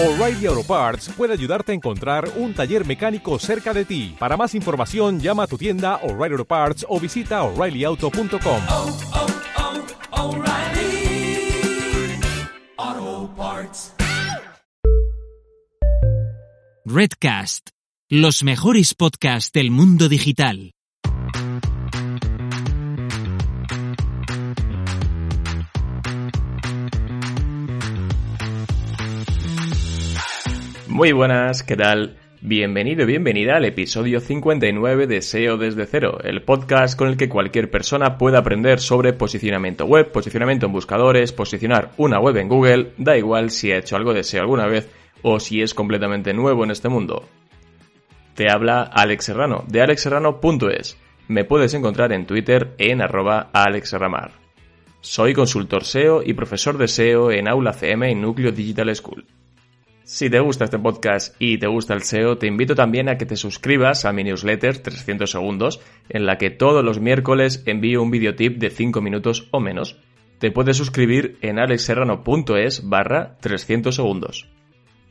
O'Reilly Auto Parts puede ayudarte a encontrar un taller mecánico cerca de ti. Para más información, llama a tu tienda O'Reilly Auto Parts o visita oreillyauto.com. oh, oh, Parts. Redcast, los mejores podcasts del mundo digital. Muy buenas, ¿qué tal? Bienvenido y bienvenida al episodio 59 de SEO desde cero, el podcast con el que cualquier persona puede aprender sobre posicionamiento web, posicionamiento en buscadores, posicionar una web en Google, da igual si ha hecho algo de SEO alguna vez o si es completamente nuevo en este mundo. Te habla Alex Serrano, de alexserrano.es. Me puedes encontrar en Twitter en arroba alexserramar. Soy consultor SEO y profesor de SEO en Aula CM y Núcleo Digital School. Si te gusta este podcast y te gusta el SEO, te invito también a que te suscribas a mi newsletter 300 segundos, en la que todos los miércoles envío un videotip de 5 minutos o menos. Te puedes suscribir en alexserrano.es barra 300 segundos.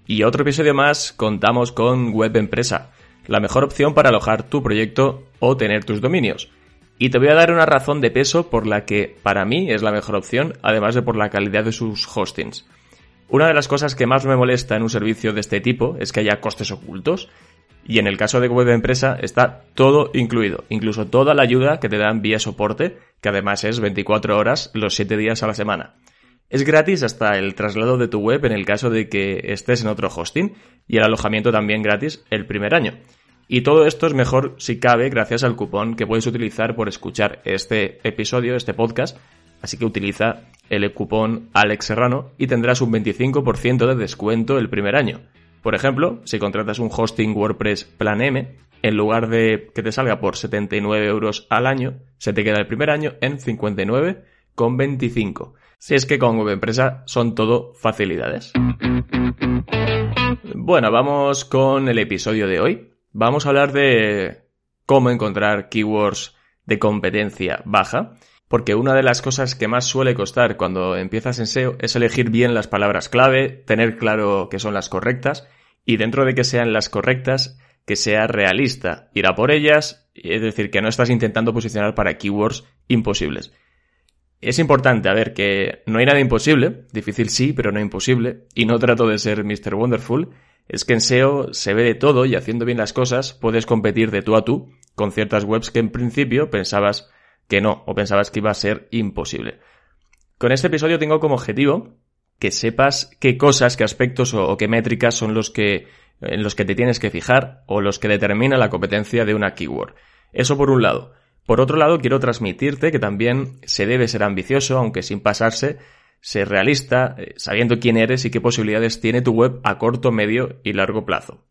Y otro episodio más contamos con Web Empresa, la mejor opción para alojar tu proyecto o tener tus dominios. Y te voy a dar una razón de peso por la que para mí es la mejor opción, además de por la calidad de sus hostings. Una de las cosas que más me molesta en un servicio de este tipo es que haya costes ocultos. Y en el caso de web empresa está todo incluido, incluso toda la ayuda que te dan vía soporte, que además es 24 horas los 7 días a la semana. Es gratis hasta el traslado de tu web en el caso de que estés en otro hosting y el alojamiento también gratis el primer año. Y todo esto es mejor si cabe gracias al cupón que puedes utilizar por escuchar este episodio, este podcast. Así que utiliza el cupón Alex Serrano y tendrás un 25% de descuento el primer año. Por ejemplo, si contratas un hosting WordPress Plan M, en lugar de que te salga por 79 euros al año, se te queda el primer año en 59,25. Si es que con Web Empresa son todo facilidades. Bueno, vamos con el episodio de hoy. Vamos a hablar de cómo encontrar keywords de competencia baja porque una de las cosas que más suele costar cuando empiezas en SEO es elegir bien las palabras clave, tener claro que son las correctas y dentro de que sean las correctas, que sea realista, ir a por ellas, es decir, que no estás intentando posicionar para keywords imposibles. Es importante, a ver, que no hay nada imposible, difícil sí, pero no imposible, y no trato de ser Mr. Wonderful, es que en SEO se ve de todo y haciendo bien las cosas puedes competir de tú a tú con ciertas webs que en principio pensabas que no, o pensabas que iba a ser imposible. Con este episodio tengo como objetivo que sepas qué cosas, qué aspectos o, qué métricas son los que en los que te tienes que fijar o los que determinan la competencia de una keyword. Eso por un lado. Por otro lado, quiero transmitirte que también se debe ser ambicioso, aunque sin pasarse, ser realista, eh, sabiendo quién eres y qué posibilidades tiene tu web a corto, medio y largo plazo.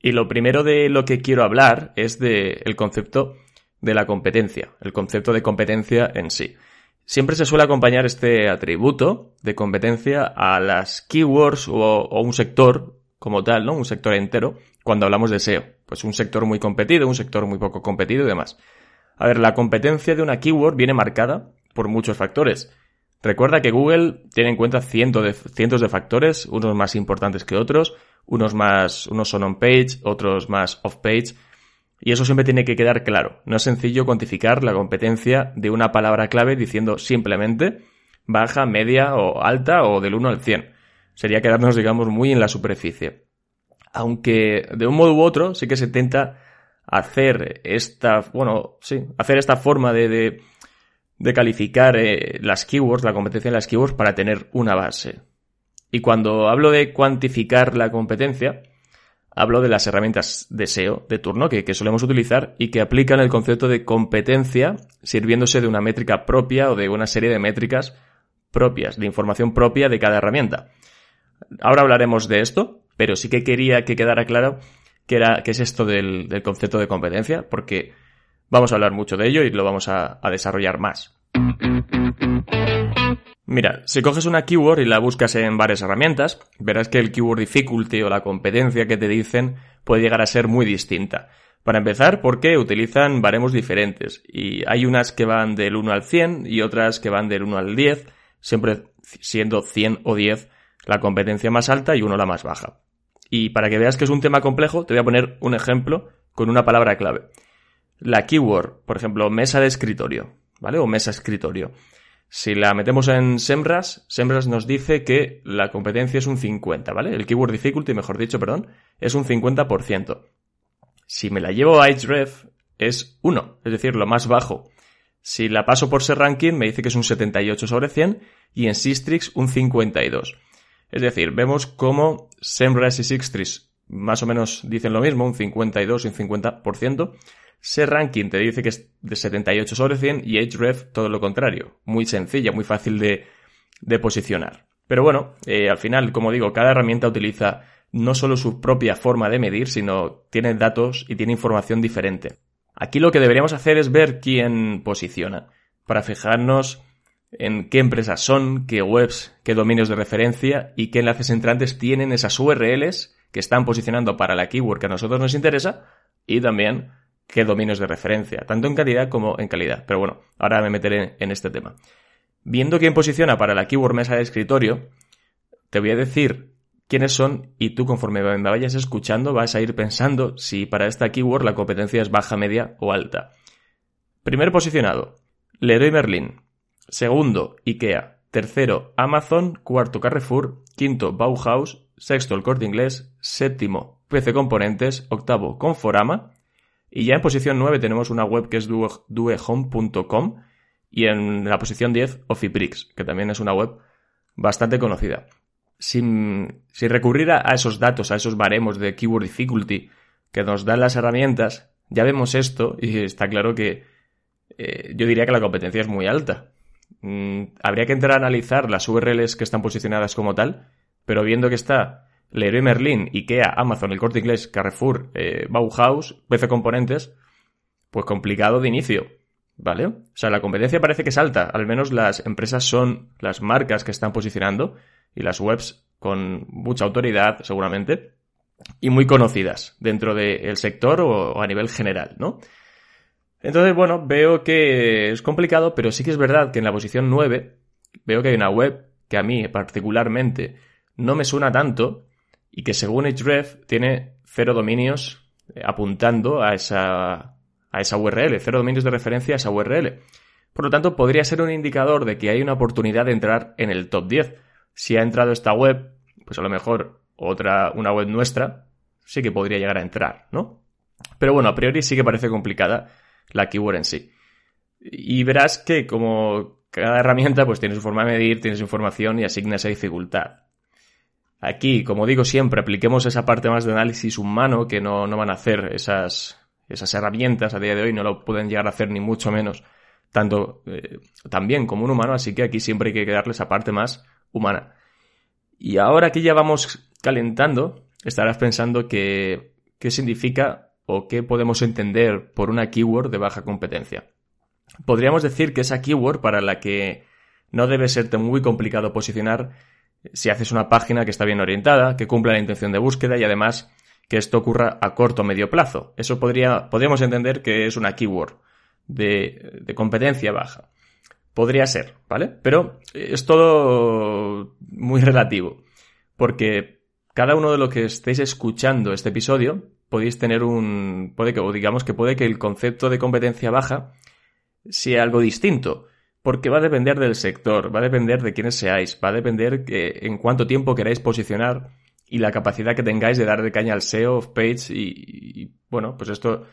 Y lo primero de lo que quiero hablar es del concepto de la competencia, el concepto de competencia en sí. Siempre se suele acompañar este atributo de competencia a las keywords o, un sector como tal, ¿no? Un sector entero, cuando hablamos de SEO. Pues un sector muy competido, un sector muy poco competido y demás. A ver, la competencia de una keyword viene marcada por muchos factores. Recuerda que Google tiene en cuenta cientos de, cientos de factores, unos más importantes que otros, unos más, unos son on-page, otros más off-page, y eso siempre tiene que quedar claro. No es sencillo cuantificar la competencia de una palabra clave diciendo simplemente baja, media o alta o del 1 al 100. Sería quedarnos, digamos, muy en la superficie. Aunque de un modo u otro sí que se intenta hacer esta, bueno, sí, hacer esta forma de, de, calificar eh, las keywords, la competencia de las keywords para tener una base. Y cuando hablo de cuantificar la competencia, hablo de las herramientas de SEO de turno que, solemos utilizar y que aplican el concepto de competencia sirviéndose de una métrica propia o de una serie de métricas propias, de información propia de cada herramienta. Ahora hablaremos de esto, pero sí que quería que quedara claro qué, era, es esto del, concepto de competencia, porque vamos a hablar mucho de ello y lo vamos a desarrollar más. Mira, si coges una keyword y la buscas en varias herramientas, verás que el keyword difficulty o la competencia que te dicen puede llegar a ser muy distinta. Para empezar, porque utilizan baremos diferentes y hay unas que van del 1 al 100 y otras que van del 1 al 10, siempre siendo 100 o 10 la competencia más alta y uno la más baja. Y para que veas que es un tema complejo, te voy a poner un ejemplo con una palabra clave. La keyword, por ejemplo, mesa de escritorio, ¿vale? O mesa escritorio. Si la metemos en Semras, Semras nos dice que la competencia es un 50, ¿vale? El keyword difficulty, mejor dicho, perdón, es un 50%. Si me la llevo a Href, es 1, es decir, lo más bajo. Si la paso por ser ranking, me dice que es un 78 sobre 100 y en Sistrix un 52. Es decir, vemos cómo Semrush y Sistrix más o menos dicen lo mismo, un 52 y un 50%. Ranking te dice que es de 78 sobre 100 y Href todo lo contrario. Muy sencilla, muy fácil de, posicionar. Pero bueno, eh, al final, como digo, cada herramienta utiliza no solo su propia forma de medir, sino tiene datos y tiene información diferente. Aquí lo que deberíamos hacer es ver quién posiciona, para fijarnos en qué empresas son, qué webs, qué dominios de referencia y qué enlaces entrantes tienen esas URLs que están posicionando para la keyword que a nosotros nos interesa y también qué dominios de referencia, tanto en calidad como en calidad. Pero bueno, ahora me meteré en este tema. Viendo quién posiciona para la keyword mesa de escritorio, te voy a decir quiénes son y tú conforme me vayas escuchando vas a ir pensando si para esta keyword la competencia es baja, media o alta. Primer posicionado, Leroy Merlin. Segundo, IKEA. Tercero, Amazon. Cuarto, Carrefour. Quinto, Bauhaus. Sexto, el Corte Inglés. Séptimo, PC Componentes. Octavo, Conforama. Y ya en posición 9 tenemos una web que es duehome.com y en la posición 10 Ofibrix, que también es una web bastante conocida sin, recurrir a, esos datos, a esos baremos de keyword difficulty que nos dan las herramientas, ya vemos esto y está claro que eh, yo diría que la competencia es muy alta. Mm, habría que entrar a analizar las URLs que están posicionadas como tal, pero viendo que está Leroy Merlin, IKEA, Amazon, el Corte Inglés, Carrefour, eh, Bauhaus, PC Componentes, pues complicado de inicio. ¿Vale? O sea, la competencia parece que es alta. Al menos las empresas son las marcas que están posicionando y las webs con mucha autoridad, seguramente, y muy conocidas dentro del sector o, a nivel general, ¿no? Entonces, bueno, veo que es complicado, pero sí que es verdad que en la posición 9 veo que hay una web que a mí particularmente no me suena tanto y que según Href tiene cero dominios eh, apuntando a esa, a esa URL, cero dominios de referencia a esa URL. Por lo tanto, podría ser un indicador de que hay una oportunidad de entrar en el top 10 si ha entrado esta web, pues a lo mejor otra, una web nuestra, sí que podría llegar a entrar, ¿no? Pero bueno, a priori sí que parece complicada la keyword en sí. Y verás que como cada herramienta pues tiene su forma de medir, tiene su información y asigna esa dificultad. Aquí, como digo siempre, apliquemos esa parte más de análisis humano que no, no van a hacer esas, esas herramientas a día de hoy, no lo pueden llegar a hacer ni mucho menos tanto eh, también como un humano, así que aquí siempre hay que darle esa parte más humana. Y ahora que ya vamos calentando, estarás pensando que qué significa o qué podemos entender por una keyword de baja competencia. Podríamos decir que esa keyword para la que no debe serte muy complicado posicionar si haces una página que está bien orientada, que cumpla la intención de búsqueda y además que esto ocurra a corto o medio plazo. Eso podría, podríamos entender que es una keyword de competencia baja. Podría ser, ¿vale? Pero es todo muy relativo, porque cada uno de los que estéis escuchando este episodio podéis tener un... puede que, o digamos que puede que el concepto de competencia baja sea algo distinto, porque va a depender del sector, va a depender de quiénes seáis, va a depender en cuánto tiempo queráis posicionar y la capacidad que tengáis de dar de caña al SEO of page y, bueno, pues esto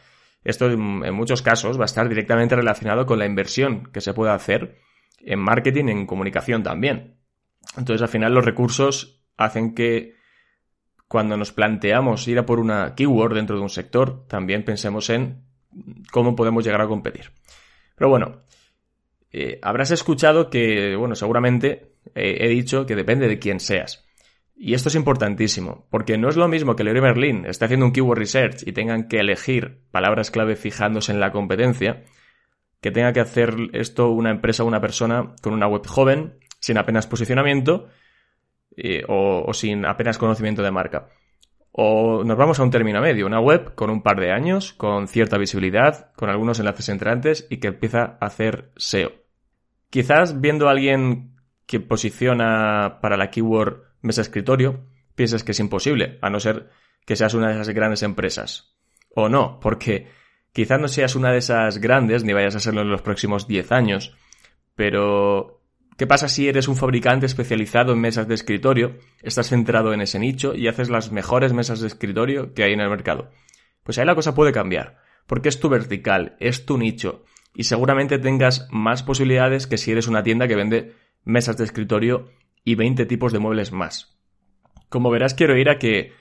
esto en muchos casos va a estar directamente relacionado con la inversión que se puede hacer en marketing, en comunicación también. Entonces, al final, los recursos hacen que cuando nos planteamos ir a por una keyword dentro de un sector, también pensemos en cómo podemos llegar a competir. Pero bueno, eh, habrás escuchado que, bueno, seguramente eh, he dicho que depende de quién seas. Y esto es importantísimo, porque no es lo mismo que Leroy Merlin esté haciendo un keyword research y tengan que elegir palabras clave fijándose en la competencia, que tenga que hacer esto una empresa o una persona con una web joven, sin apenas posicionamiento eh, o, sin apenas conocimiento de marca. O nos vamos a un término medio, una web con un par de años, con cierta visibilidad, con algunos enlaces entrantes y que empieza a hacer SEO. Quizás viendo a alguien que posiciona para la keyword mesa escritorio, pienses que es imposible, a no ser que seas una de esas grandes empresas. O no, porque quizás no seas una de esas grandes, ni vayas a serlo en los próximos 10 años, pero ¿qué pasa si eres un fabricante especializado en mesas de escritorio, estás centrado en ese nicho y haces las mejores mesas de escritorio que hay en el mercado? Pues ahí la cosa puede cambiar, porque es tu vertical, es tu nicho, y seguramente tengas más posibilidades que si eres una tienda que vende mesas de escritorio y 20 tipos de muebles más. Como verás, quiero ir a que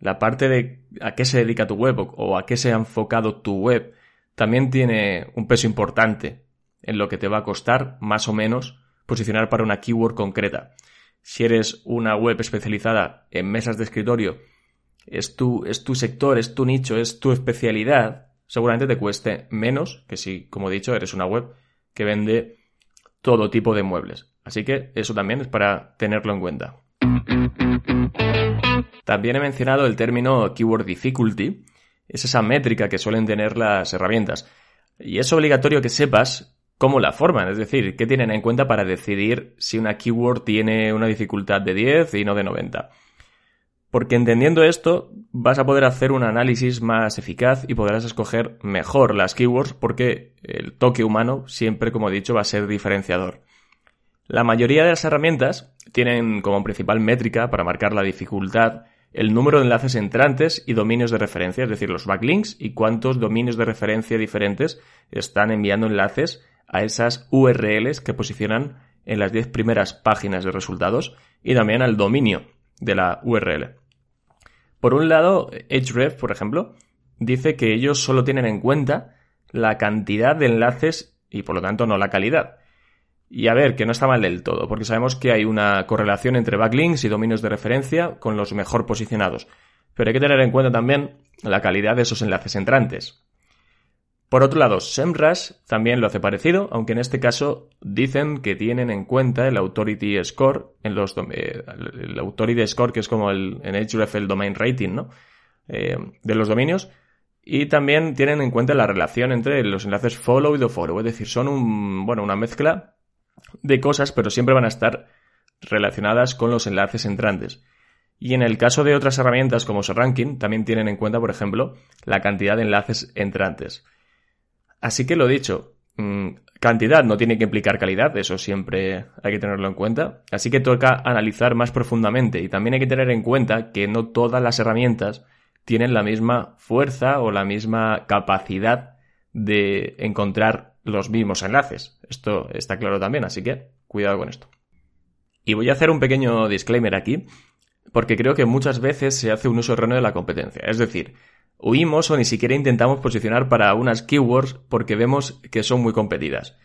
la parte de a qué se dedica tu web o a qué se ha enfocado tu web también tiene un peso importante en lo que te va a costar, más o menos, posicionar para una keyword concreta. Si eres una web especializada en mesas de escritorio, es tu, es tu sector, es tu nicho, es tu especialidad, seguramente te cueste menos que si, como he dicho, eres una web que vende todo tipo de muebles. Así que eso también es para tenerlo en cuenta. También he mencionado el término Keyword Difficulty. Es esa métrica que suelen tener las herramientas. Y es obligatorio que sepas cómo la forman, es decir, qué tienen en cuenta para decidir si una keyword tiene una dificultad de 10 y no de 90. Porque entendiendo esto, vas a poder hacer un análisis más eficaz y podrás escoger mejor las keywords porque el toque humano siempre, como he dicho, va a ser diferenciador. La mayoría de las herramientas tienen como principal métrica para marcar la dificultad el número de enlaces entrantes y dominios de referencia, es decir, los backlinks y cuántos dominios de referencia diferentes están enviando enlaces a esas URLs que posicionan en las 10 primeras páginas de resultados y también al dominio de la URL. Por un lado, Href, por ejemplo, dice que ellos solo tienen en cuenta la cantidad de enlaces y por lo tanto no la calidad. Y a ver, que no está mal del todo, porque sabemos que hay una correlación entre backlinks y dominios de referencia con los mejor posicionados. Pero hay que tener en cuenta también la calidad de esos enlaces entrantes. Por otro lado, SEMrush también lo hace parecido, aunque en este caso dicen que tienen en cuenta el Authority Score en los eh, el Authority Score que es como el en Href el domain rating, ¿no? Eh, de los dominios y también tienen en cuenta la relación entre los enlaces follow y follow, es decir, son un bueno, una mezcla de cosas, pero siempre van a estar relacionadas con los enlaces entrantes. Y en el caso de otras herramientas como SERanking, también tienen en cuenta, por ejemplo, la cantidad de enlaces entrantes. Así que lo dicho, mm, cantidad no tiene que implicar calidad, eso siempre hay que tenerlo en cuenta. Así que toca analizar más profundamente y también hay que tener en cuenta que no todas las herramientas tienen la misma fuerza o la misma capacidad de encontrar los mismos enlaces. Esto está claro también, así que cuidado con esto. Y voy a hacer un pequeño disclaimer aquí, porque creo que muchas veces se hace un uso erróneo de la competencia. Es decir, Huimos o ni siquiera intentamos posicionar para unas keywords porque vemos que son muy competidas.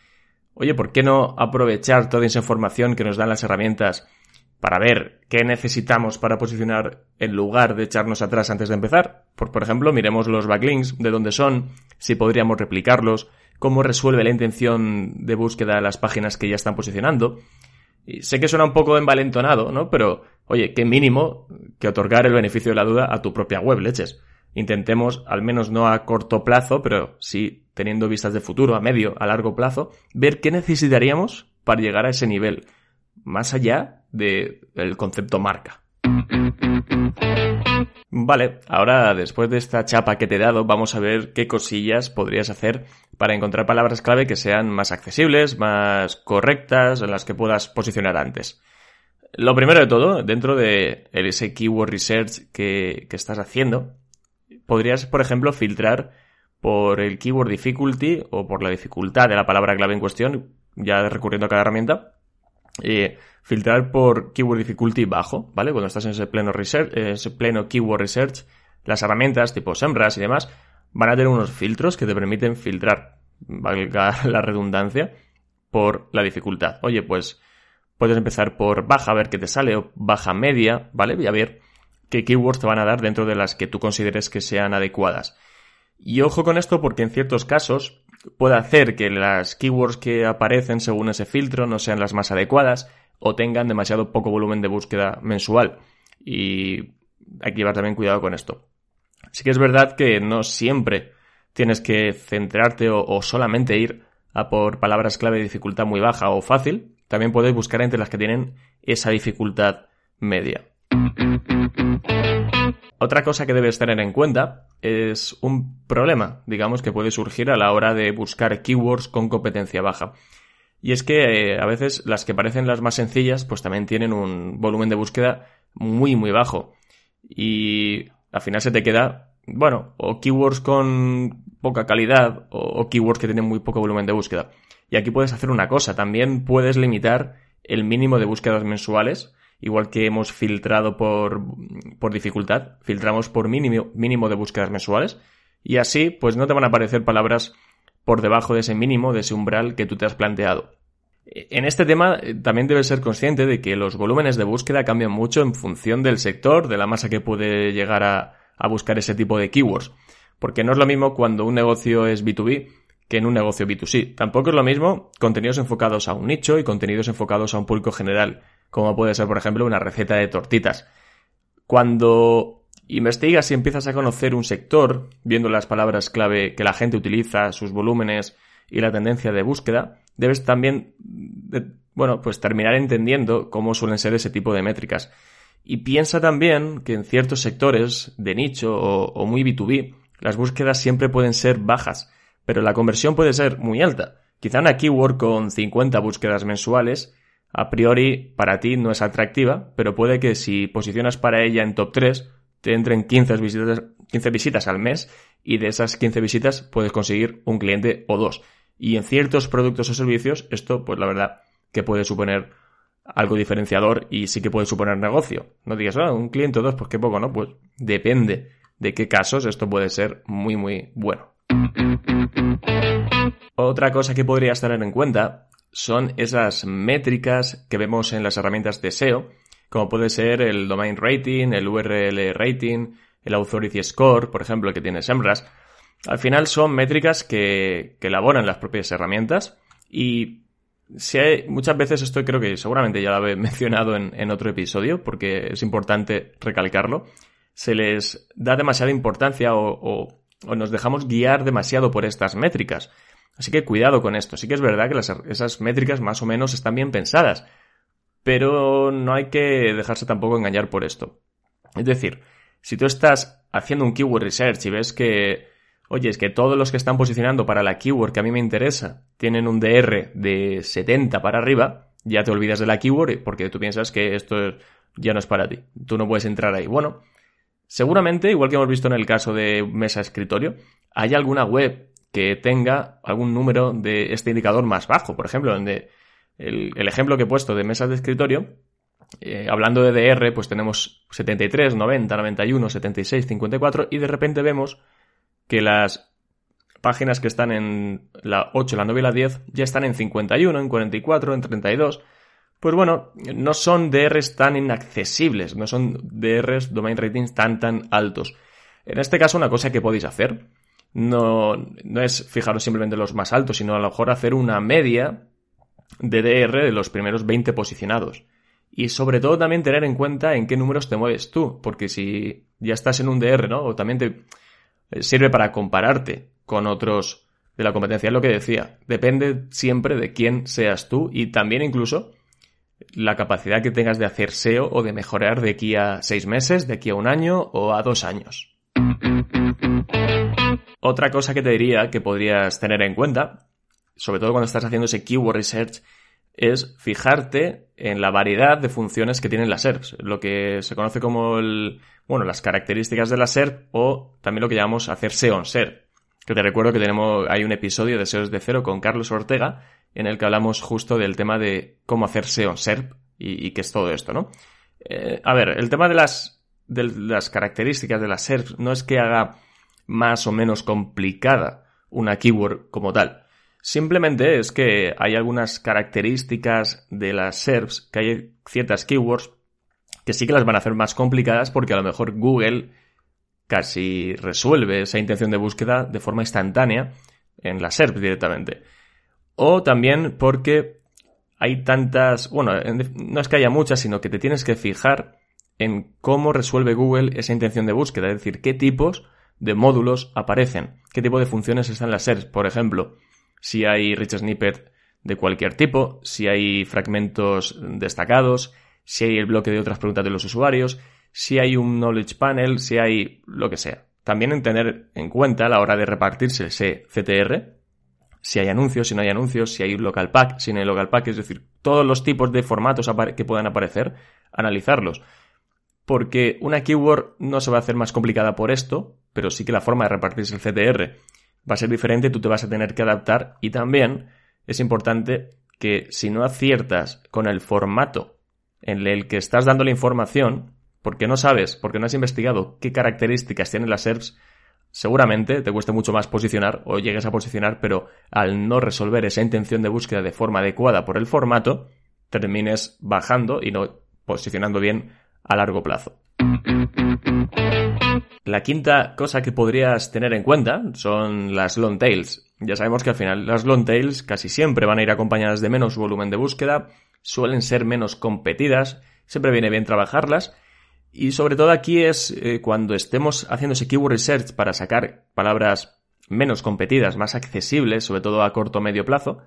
Oye, ¿por qué no aprovechar toda esa información que nos dan las herramientas para ver qué necesitamos para posicionar en lugar de echarnos atrás antes de empezar? Por, por ejemplo, miremos los backlinks, de dónde son, si podríamos replicarlos, cómo resuelve la intención de búsqueda las páginas que ya están posicionando. Sé que suena un poco envalentonado, ¿no? Pero, oye, qué mínimo que otorgar el beneficio de la duda a tu propia web, leches intentemos, al menos no a corto plazo, pero sí teniendo vistas de futuro, a medio, a largo plazo, ver qué necesitaríamos para llegar a ese nivel, más allá del concepto marca. Vale, ahora después de esta chapa que te he dado, vamos a ver qué cosillas podrías hacer para encontrar palabras clave que sean más accesibles, más correctas, en las que puedas posicionar antes. Lo primero de todo, dentro de ese keyword research que, que estás haciendo, podrías, por ejemplo, filtrar por el keyword difficulty o por la dificultad de la palabra clave en cuestión, ya recurriendo a cada herramienta, eh, filtrar por keyword difficulty bajo, ¿vale? Cuando estás en ese pleno research, ese pleno keyword research, las herramientas tipo SEMrush y demás van a tener unos filtros que te permiten filtrar, valga la redundancia, por la dificultad. Oye, pues puedes empezar por baja a ver qué te sale o baja media, ¿vale? Y a ver qué keywords te van a dar dentro de las que tú consideres que sean adecuadas. Y ojo con esto porque en ciertos casos puede hacer que las keywords que aparecen según ese filtro no sean las más adecuadas o tengan demasiado poco volumen de búsqueda mensual. Y hay que llevar también cuidado con esto. Sí que es verdad que no siempre tienes que centrarte o, o solamente ir a por palabras clave de dificultad muy baja o fácil. También puedes buscar entre las que tienen esa dificultad media. Otra cosa que debes tener en cuenta es un problema, digamos, que puede surgir a la hora de buscar keywords con competencia baja. Y es que eh, a veces las que parecen las más sencillas, pues también tienen un volumen de búsqueda muy, muy bajo. Y al final se te queda, bueno, o keywords con poca calidad o, keywords que tienen muy poco volumen de búsqueda. Y aquí puedes hacer una cosa, también puedes limitar el mínimo de búsquedas mensuales, igual que hemos filtrado por, por dificultad, filtramos por mínimo, mínimo de búsquedas mensuales, y así pues no te van a aparecer palabras por debajo de ese mínimo, de ese umbral que tú te has planteado. En este tema eh, también debes ser consciente de que los volúmenes de búsqueda cambian mucho en función del sector, de la masa que puede llegar a, a buscar ese tipo de keywords. Porque no es lo mismo cuando un negocio es B2B que en un negocio B2C. Tampoco es lo mismo contenidos enfocados a un nicho y contenidos enfocados a un público general, como puede ser, por ejemplo, una receta de tortitas. Cuando investigas y empiezas a conocer un sector, viendo las palabras clave que la gente utiliza, sus volúmenes y la tendencia de búsqueda, debes también, bueno, pues terminar entendiendo cómo suelen ser ese tipo de métricas. Y piensa también que en ciertos sectores de nicho o, o muy B2B, las búsquedas siempre pueden ser bajas, pero la conversión puede ser muy alta. Quizá una keyword con 50 búsquedas mensuales, a priori para ti no es atractiva, pero puede que si posicionas para ella en top 3, te entren 15 visitas, 15 visitas al mes y de esas 15 visitas puedes conseguir un cliente o dos. Y en ciertos productos o servicios, esto, pues la verdad, que puede suponer algo diferenciador y sí que puede suponer negocio. No digas, ah, un cliente o dos, pues qué poco, ¿no? Pues depende de qué casos esto puede ser muy, muy bueno. Otra cosa que podrías tener en cuenta son esas métricas que vemos en las herramientas de SEO, como puede ser el domain rating, el URL rating, el authority score, por ejemplo, que tiene SEMrush. Al final son métricas que, elaboran las propias herramientas y si hay, muchas veces esto creo que seguramente ya lo he mencionado en otro episodio porque es importante recalcarlo se les da demasiada importancia o, nos dejamos guiar demasiado por estas métricas. Así que cuidado con esto. Sí que es verdad que esas métricas más o menos están bien pensadas, pero no hay que dejarse tampoco engañar por esto. Es decir, si tú estás haciendo un keyword research y ves que, oye, es que todos los que están posicionando para la keyword que a mí me interesa tienen un DR de 70 para arriba, ya te olvidas de la keyword porque tú piensas que esto ya no es para ti. Tú no puedes entrar ahí. Bueno, Seguramente, igual que hemos visto en el caso de mesa escritorio, hay alguna web que tenga algún número de este indicador más bajo. Por ejemplo, donde el, ejemplo que he puesto de mesas de escritorio, eh, hablando de DR, pues tenemos 73, 90, 91, 76, 54 y de repente vemos que las páginas que están en la 8, la 9 y la 10 ya están en 51, en 44, en 32 pues bueno, no son DRs tan inaccesibles, no son DRs, domain ratings tan tan altos. En este caso, una cosa que podéis hacer no, no es fijaros simplemente los más altos, sino a lo mejor hacer una media de DR de los primeros 20 posicionados. Y sobre todo también tener en cuenta en qué números te mueves tú, porque si ya estás en un DR, ¿no? O también te eh, sirve para compararte con otros de la competencia, es lo que decía. Depende siempre de quién seas tú y también incluso la capacidad que tengas de hacer SEO o de mejorar de aquí a seis meses, de aquí a un año o a dos años. Otra cosa que te diría que podrías tener en cuenta, sobre todo cuando estás haciendo ese keyword research, es fijarte en la variedad de funciones que tienen las SERPs, lo que se conoce como el, bueno, las características de la SERP o también lo que llamamos hacer SEO en SERP. Que te recuerdo que tenemos, hay un episodio de SEO de cero con Carlos Ortega en el que hablamos justo del tema de cómo hacer SEO SERP y, qué es todo esto, ¿no? Eh, a ver, el tema de las, de las características de la SERP no es que haga más o menos complicada una keyword como tal. Simplemente es que hay algunas características de las SERPs, que hay ciertas keywords que sí que las van a hacer más complicadas porque a lo mejor Google casi resuelve esa intención de búsqueda de forma instantánea en la SERP directamente. O también porque hay tantas, bueno, no es que haya muchas, sino que te tienes que fijar en cómo resuelve Google esa intención de búsqueda, es decir, qué tipos de módulos aparecen, qué tipo de funciones están en las SERPs, por ejemplo, si hay rich snippet de cualquier tipo, si hay fragmentos destacados, si hay el bloque de otras preguntas de los usuarios, si hay un knowledge panel, si hay lo que sea. También en tener en cuenta a la hora de repartirse ese CTR, si hay anuncios, si no hay anuncios, si hay local pack, si no hay local pack, es decir, todos los tipos de formatos que puedan aparecer, analizarlos. Porque una keyword no se va a hacer más complicada por esto, pero sí que la forma de repartirse el CTR va a ser diferente, tú te vas a tener que adaptar y también es importante que si no aciertas con el formato en el que estás dando la información, porque no sabes, porque no has investigado qué características tienen las SERPs, seguramente te cueste mucho más posicionar o llegues a posicionar, pero al no resolver esa intención de búsqueda de forma adecuada por el formato, termines bajando y no posicionando bien a largo plazo. La quinta cosa que podrías tener en cuenta son las long tails. Ya sabemos que al final las long tails casi siempre van a ir acompañadas de menos volumen de búsqueda, suelen ser menos competidas, siempre viene bien trabajarlas y sobre todo aquí es eh, cuando estemos haciendo ese keyword research para sacar palabras menos competidas, más accesibles, sobre todo a corto o medio plazo,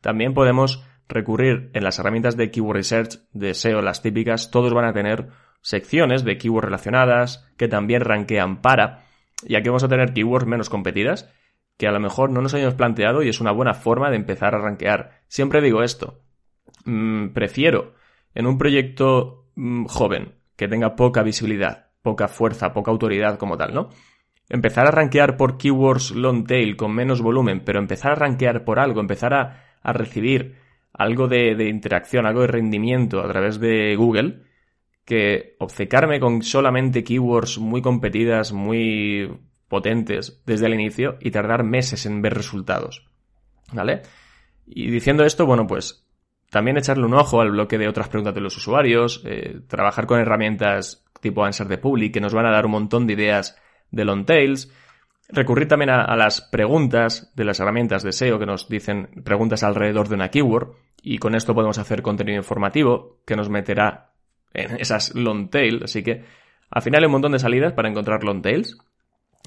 también podemos recurrir en las herramientas de keyword research de SEO, las típicas, todos van a tener secciones de keywords relacionadas que también rankean para, y aquí vamos a tener keywords menos competidas que a lo mejor no nos hayamos planteado y es una buena forma de empezar a rankear. Siempre digo esto, mm, prefiero en un proyecto mm, joven que tenga poca visibilidad, poca fuerza, poca autoridad como tal, ¿no? Empezar a rankear por keywords long tail con menos volumen, pero empezar a rankear por algo, empezar a, recibir algo de, de, interacción, algo de rendimiento a través de Google, que obcecarme con solamente keywords muy competidas, muy potentes desde el inicio y tardar meses en ver resultados. ¿Vale? Y diciendo esto, bueno, pues también echarle un ojo al bloque de otras preguntas de los usuarios, eh, trabajar con herramientas tipo Answer the Public que nos van a dar un montón de ideas de long tails, recurrir también a, las preguntas de las herramientas de SEO que nos dicen preguntas alrededor de una keyword y con esto podemos hacer contenido informativo que nos meterá en esas long tails, así que al final hay un montón de salidas para encontrar long tails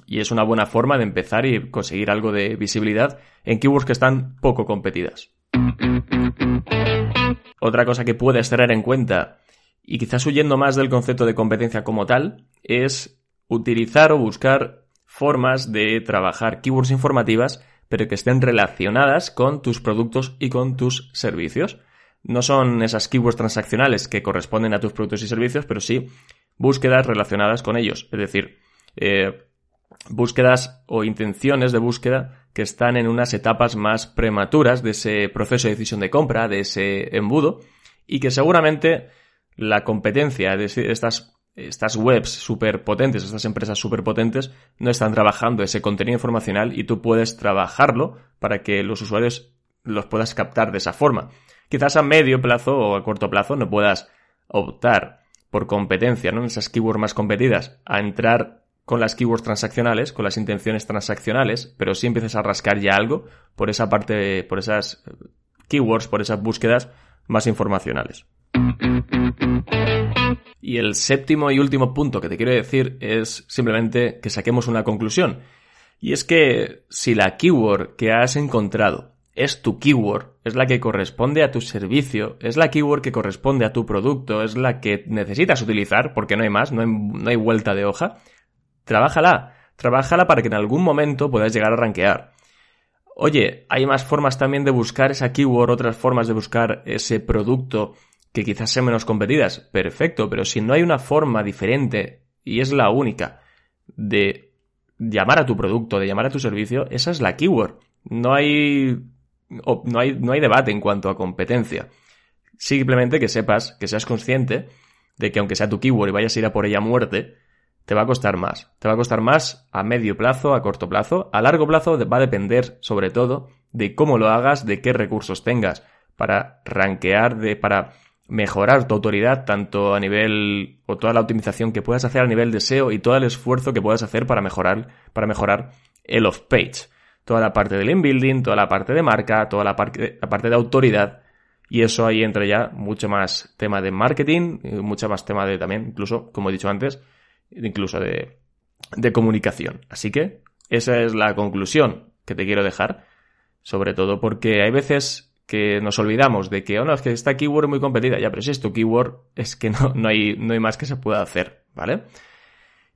y es una buena forma de empezar y conseguir algo de visibilidad en keywords que están poco competidas. Otra cosa que puedes tener en cuenta, y quizás huyendo más del concepto de competencia como tal, es utilizar o buscar formas de trabajar keywords informativas, pero que estén relacionadas con tus productos y con tus servicios. No son esas keywords transaccionales que corresponden a tus productos y servicios, pero sí búsquedas relacionadas con ellos. Es decir, eh, búsquedas o intenciones de búsqueda que están en unas etapas más prematuras de ese proceso de decisión de compra, de ese embudo, y que seguramente la competencia de estas, estas webs súper potentes, estas empresas súper potentes, no están trabajando ese contenido informacional y tú puedes trabajarlo para que los usuarios los puedas captar de esa forma. Quizás a medio plazo o a corto plazo no puedas optar por competencia, ¿no? Esas keywords más competidas, a entrar con las keywords transaccionales, con las intenciones transaccionales, pero si empiezas a rascar ya algo por esa parte, por esas keywords, por esas búsquedas más informacionales. Y el séptimo y último punto que te quiero decir es simplemente que saquemos una conclusión. Y es que si la keyword que has encontrado es tu keyword, es la que corresponde a tu servicio, es la keyword que corresponde a tu producto, es la que necesitas utilizar, porque no hay más, no hay, no hay vuelta de hoja, Trabájala, trabájala para que en algún momento puedas llegar a rankear. Oye, hay más formas también de buscar esa keyword, otras formas de buscar ese producto que quizás sean menos competidas. Perfecto, pero si no hay una forma diferente y es la única de llamar a tu producto, de llamar a tu servicio, esa es la keyword. No hay, no hay, no hay debate en cuanto a competencia. Simplemente que sepas, que seas consciente de que aunque sea tu keyword y vayas a ir a por ella a muerte, te va a costar más. Te va a costar más a medio plazo, a corto plazo. A largo plazo va a depender, sobre todo, de cómo lo hagas, de qué recursos tengas para rankear, de, para mejorar tu autoridad, tanto a nivel, o toda la optimización que puedas hacer a nivel de SEO y todo el esfuerzo que puedas hacer para mejorar, para mejorar el off-page. Toda la parte del inbuilding, toda la parte de marca, toda la parte, la parte de autoridad. Y eso ahí entra ya mucho más tema de marketing, mucho más tema de también, incluso, como he dicho antes, incluso de, de comunicación. Así que esa es la conclusión que te quiero dejar, sobre todo porque hay veces que nos olvidamos de que, oh no, es que esta keyword es muy competida. Ya, pero si es tu keyword, es que no, no, hay, no hay más que se pueda hacer, ¿vale?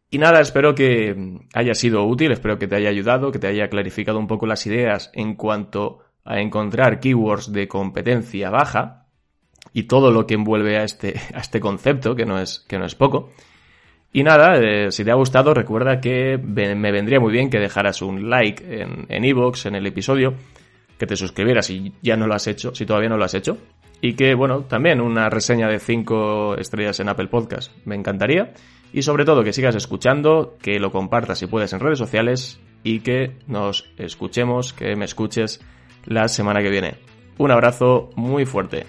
Y nada, espero que haya sido útil, espero que te haya ayudado, que te haya clarificado un poco las ideas en cuanto a encontrar keywords de competencia baja y todo lo que envuelve a este, a este concepto, que no es, que no es poco. Y nada, eh, si te ha gustado, recuerda que me vendría muy bien que dejaras un like en en, en el episodio, que te suscribieras si ya no lo has hecho, si todavía no lo has hecho. Y que, bueno, también una reseña de 5 estrellas en Apple Podcast. Me encantaría. Y sobre todo que sigas escuchando, que lo compartas si puedes en redes sociales y que nos escuchemos, que me escuches la semana que viene. Un abrazo muy fuerte.